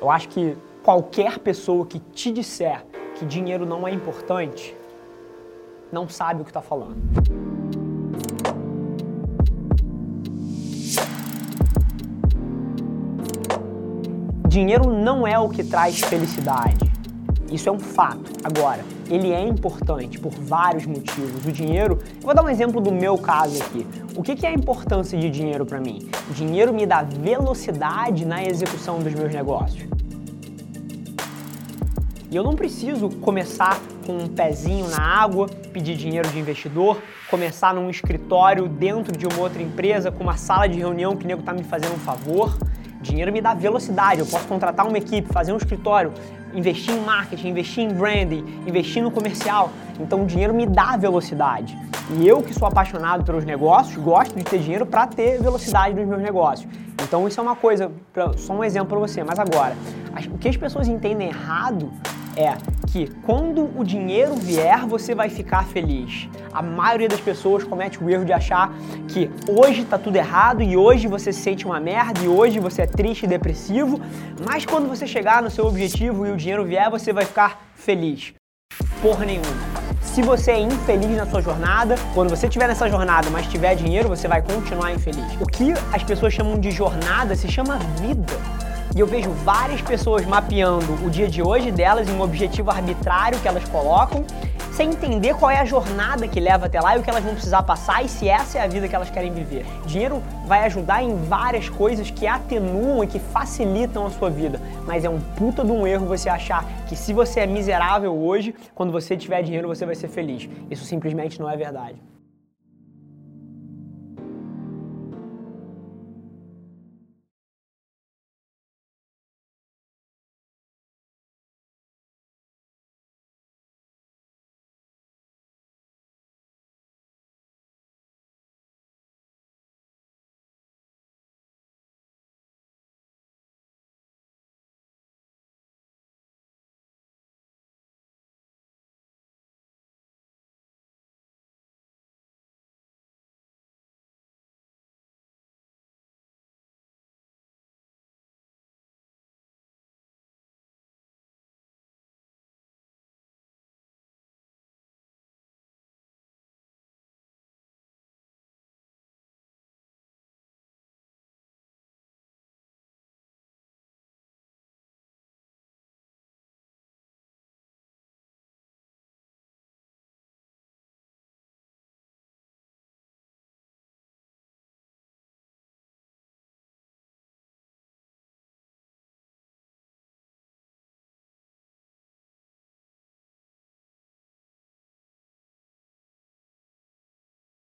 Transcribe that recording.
Eu acho que qualquer pessoa que te disser que dinheiro não é importante, não sabe o que está falando. Dinheiro não é o que traz felicidade. Isso é um fato. Agora, ele é importante por vários motivos. O dinheiro, eu vou dar um exemplo do meu caso aqui. O que, é a importância de dinheiro para mim? Dinheiro me dá velocidade na execução dos meus negócios. E eu não preciso começar com um pezinho na água, pedir dinheiro de investidor, começar num escritório dentro de uma outra empresa com uma sala de reunião que o nego está me fazendo um favor. Dinheiro me dá velocidade, eu posso contratar uma equipe, fazer um escritório, investir em marketing, investir em branding, investir no comercial. Então o dinheiro me dá velocidade. E eu que sou apaixonado pelos negócios, gosto de ter dinheiro para ter velocidade nos meus negócios. Então isso é uma coisa, só um exemplo para você. Mas agora, o que as pessoas entendem errado é que quando o dinheiro vier, você vai ficar feliz. A maioria das pessoas comete o erro de achar que hoje tá tudo errado e hoje você se sente uma merda e hoje você é triste e depressivo, mas quando você chegar no seu objetivo e o dinheiro vier, você vai ficar feliz. Porra nenhuma. Se você é infeliz na sua jornada, quando você estiver nessa jornada, mas tiver dinheiro, você vai continuar infeliz. O que as pessoas chamam de jornada se chama vida. E eu vejo várias pessoas mapeando o dia de hoje delas em um objetivo arbitrário que elas colocam, sem entender qual é a jornada que leva até lá e o que elas vão precisar passar e se essa é a vida que elas querem viver. Dinheiro vai ajudar em várias coisas que atenuam e que facilitam a sua vida, mas é um puta de um erro você achar que se você é miserável hoje, quando você tiver dinheiro você vai ser feliz. Isso simplesmente não é verdade.